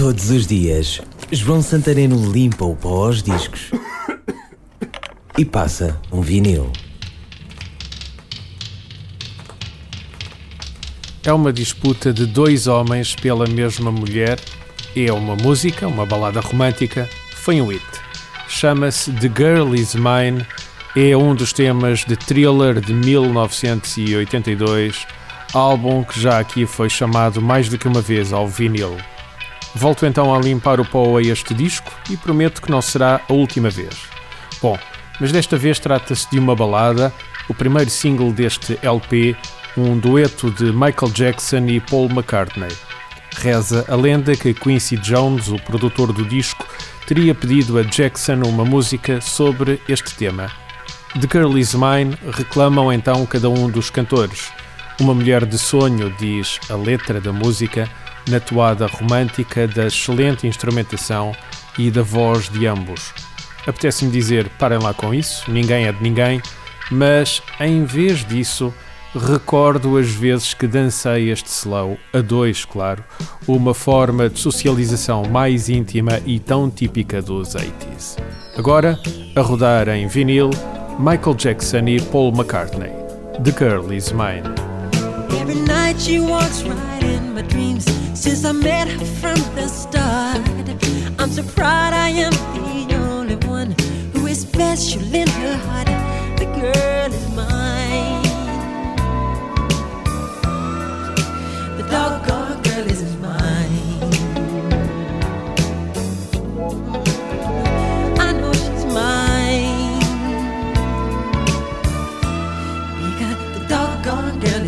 Todos os dias, João Santareno limpa o pó aos discos e passa um vinil. É uma disputa de dois homens pela mesma mulher. É uma música, uma balada romântica. Foi um hit. Chama-se The Girl Is Mine. É um dos temas de Thriller de 1982, álbum que já aqui foi chamado mais do que uma vez ao vinil. Volto então a limpar o pó a este disco e prometo que não será a última vez. Bom, mas desta vez trata-se de uma balada, o primeiro single deste LP, um dueto de Michael Jackson e Paul McCartney. Reza a lenda que Quincy Jones, o produtor do disco, teria pedido a Jackson uma música sobre este tema. The Girl Is Mine reclamam então cada um dos cantores. Uma mulher de sonho, diz a letra da música, na toada romântica da excelente instrumentação e da voz de ambos. Apetece-me dizer, parem lá com isso, ninguém é de ninguém, mas em vez disso, recordo as vezes que dancei este slow, a dois, claro, uma forma de socialização mais íntima e tão típica dos 80s. Agora, a rodar em vinil, Michael Jackson e Paul McCartney. The Girl Is Mine. Every night she walks right in my dreams since I met her from the start. I'm so proud I am the only one who is special in her heart. The girl is mine. The doggone girl is mine.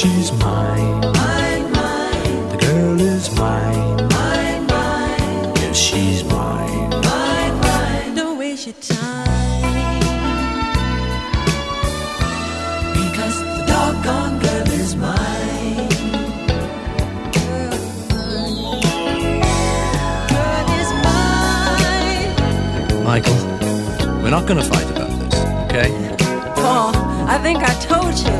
She's mine. Mine, mine. The girl is mine. Mine, she's mine. Mine, mine. Don't waste your time. Because the doggone girl is mine. Girl is mine. Michael, we're not going to fight about this, okay? Paul, I think I told you.